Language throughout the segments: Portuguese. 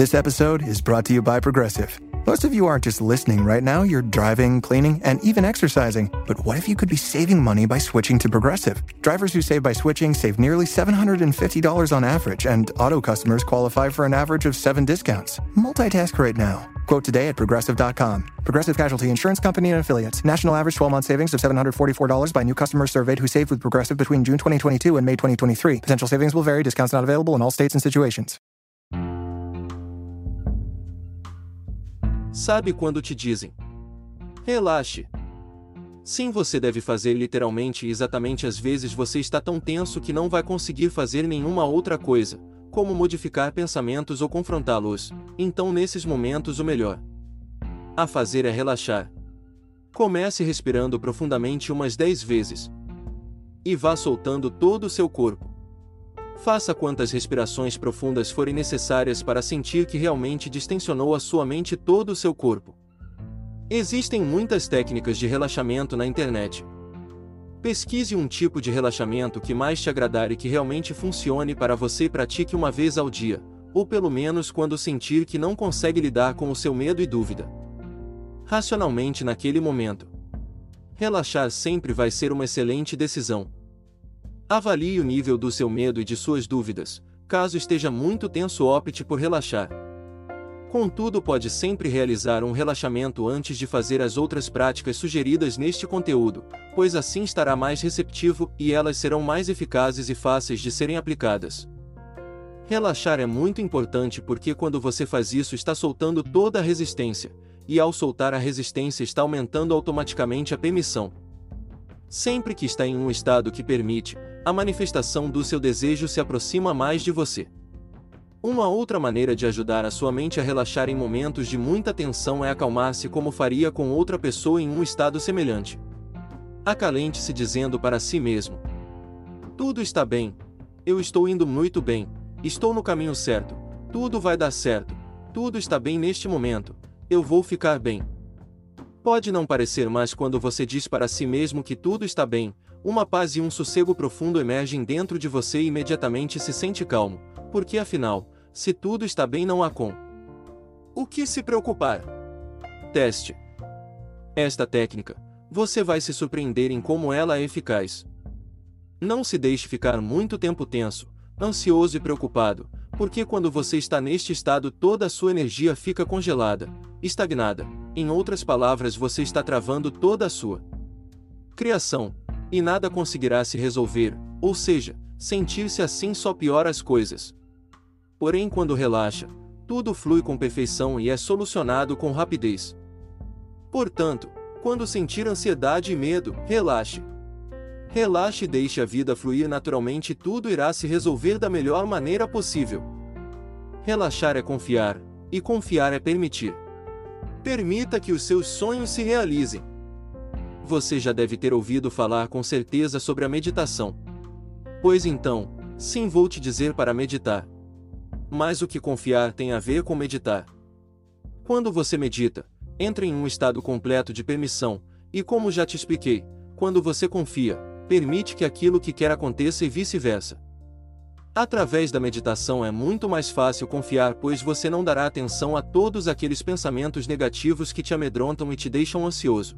This episode is brought to you by Progressive. Most of you aren't just listening right now, you're driving, cleaning, and even exercising. But what if you could be saving money by switching to Progressive? Drivers who save by switching save nearly $750 on average, and auto customers qualify for an average of seven discounts. Multitask right now. Quote today at progressive.com. Progressive Casualty Insurance Company and affiliates. National average 12 month savings of $744 by new customers surveyed who saved with Progressive between June 2022 and May 2023. Potential savings will vary, discounts not available in all states and situations. Sabe quando te dizem: relaxe. Sim, você deve fazer literalmente e exatamente às vezes você está tão tenso que não vai conseguir fazer nenhuma outra coisa, como modificar pensamentos ou confrontá-los. Então, nesses momentos, o melhor a fazer é relaxar. Comece respirando profundamente umas 10 vezes e vá soltando todo o seu corpo. Faça quantas respirações profundas forem necessárias para sentir que realmente distensionou a sua mente e todo o seu corpo. Existem muitas técnicas de relaxamento na internet. Pesquise um tipo de relaxamento que mais te agradar e que realmente funcione para você e pratique uma vez ao dia, ou pelo menos quando sentir que não consegue lidar com o seu medo e dúvida. Racionalmente naquele momento. Relaxar sempre vai ser uma excelente decisão. Avalie o nível do seu medo e de suas dúvidas. Caso esteja muito tenso, opte por relaxar. Contudo, pode sempre realizar um relaxamento antes de fazer as outras práticas sugeridas neste conteúdo, pois assim estará mais receptivo e elas serão mais eficazes e fáceis de serem aplicadas. Relaxar é muito importante porque quando você faz isso está soltando toda a resistência, e ao soltar a resistência está aumentando automaticamente a permissão. Sempre que está em um estado que permite, a manifestação do seu desejo se aproxima mais de você. Uma outra maneira de ajudar a sua mente a relaxar em momentos de muita tensão é acalmar-se como faria com outra pessoa em um estado semelhante. Acalente-se dizendo para si mesmo: Tudo está bem, eu estou indo muito bem, estou no caminho certo, tudo vai dar certo, tudo está bem neste momento, eu vou ficar bem. Pode não parecer, mas quando você diz para si mesmo que tudo está bem, uma paz e um sossego profundo emergem dentro de você e imediatamente se sente calmo, porque afinal, se tudo está bem, não há com. O que se preocupar? Teste. Esta técnica, você vai se surpreender em como ela é eficaz. Não se deixe ficar muito tempo tenso, ansioso e preocupado, porque quando você está neste estado toda a sua energia fica congelada, estagnada. Em outras palavras, você está travando toda a sua criação, e nada conseguirá se resolver, ou seja, sentir-se assim só piora as coisas. Porém, quando relaxa, tudo flui com perfeição e é solucionado com rapidez. Portanto, quando sentir ansiedade e medo, relaxe. Relaxe e deixe a vida fluir naturalmente e tudo irá se resolver da melhor maneira possível. Relaxar é confiar, e confiar é permitir. Permita que os seus sonhos se realizem. Você já deve ter ouvido falar com certeza sobre a meditação. Pois então, sim, vou te dizer para meditar. Mas o que confiar tem a ver com meditar. Quando você medita, entra em um estado completo de permissão, e como já te expliquei, quando você confia, permite que aquilo que quer aconteça e vice-versa. Através da meditação é muito mais fácil confiar, pois você não dará atenção a todos aqueles pensamentos negativos que te amedrontam e te deixam ansioso.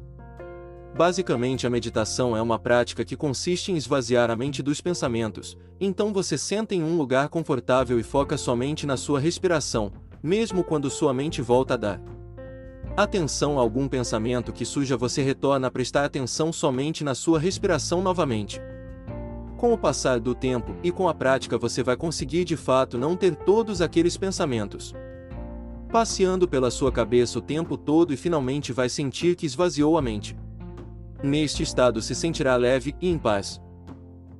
Basicamente, a meditação é uma prática que consiste em esvaziar a mente dos pensamentos, então você senta em um lugar confortável e foca somente na sua respiração, mesmo quando sua mente volta a dar atenção a algum pensamento que suja, você retorna a prestar atenção somente na sua respiração novamente. Com o passar do tempo e com a prática você vai conseguir de fato não ter todos aqueles pensamentos passeando pela sua cabeça o tempo todo e finalmente vai sentir que esvaziou a mente. Neste estado se sentirá leve e em paz.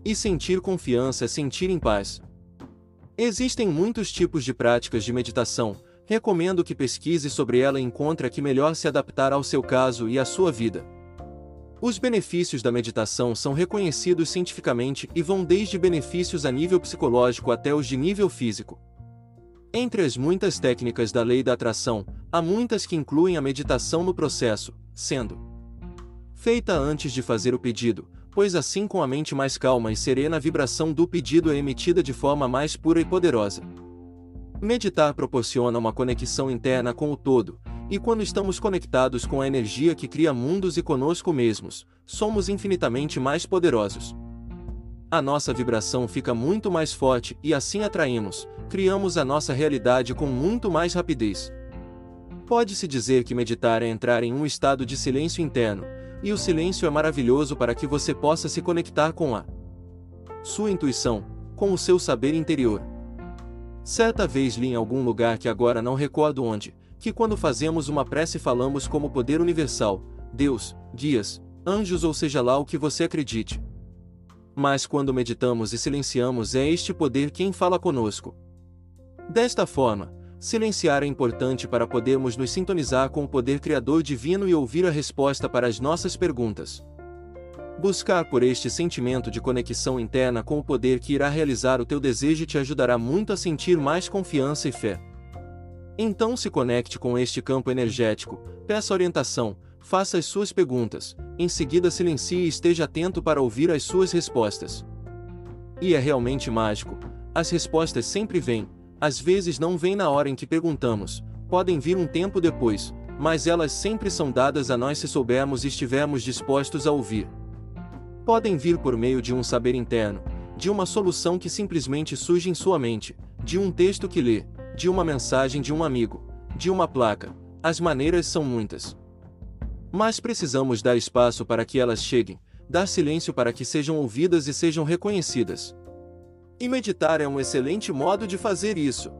E sentir confiança é sentir em paz. Existem muitos tipos de práticas de meditação, recomendo que pesquise sobre ela e encontre a que melhor se adaptar ao seu caso e à sua vida. Os benefícios da meditação são reconhecidos cientificamente e vão desde benefícios a nível psicológico até os de nível físico. Entre as muitas técnicas da lei da atração, há muitas que incluem a meditação no processo, sendo feita antes de fazer o pedido, pois assim com a mente mais calma e serena a vibração do pedido é emitida de forma mais pura e poderosa. Meditar proporciona uma conexão interna com o todo, e quando estamos conectados com a energia que cria mundos e conosco mesmos, somos infinitamente mais poderosos. A nossa vibração fica muito mais forte e assim atraímos, criamos a nossa realidade com muito mais rapidez. Pode-se dizer que meditar é entrar em um estado de silêncio interno, e o silêncio é maravilhoso para que você possa se conectar com a sua intuição, com o seu saber interior. Certa vez li em algum lugar que agora não recordo onde, que quando fazemos uma prece falamos como poder universal, Deus, guias, anjos ou seja lá o que você acredite. Mas quando meditamos e silenciamos é este poder quem fala conosco. Desta forma, silenciar é importante para podermos nos sintonizar com o poder criador divino e ouvir a resposta para as nossas perguntas. Buscar por este sentimento de conexão interna com o poder que irá realizar o teu desejo te ajudará muito a sentir mais confiança e fé. Então se conecte com este campo energético, peça orientação, faça as suas perguntas, em seguida silencie e esteja atento para ouvir as suas respostas. E é realmente mágico, as respostas sempre vêm, às vezes não vêm na hora em que perguntamos, podem vir um tempo depois, mas elas sempre são dadas a nós se soubermos e estivermos dispostos a ouvir podem vir por meio de um saber interno, de uma solução que simplesmente surge em sua mente, de um texto que lê, de uma mensagem de um amigo, de uma placa. As maneiras são muitas. Mas precisamos dar espaço para que elas cheguem, dar silêncio para que sejam ouvidas e sejam reconhecidas. E meditar é um excelente modo de fazer isso.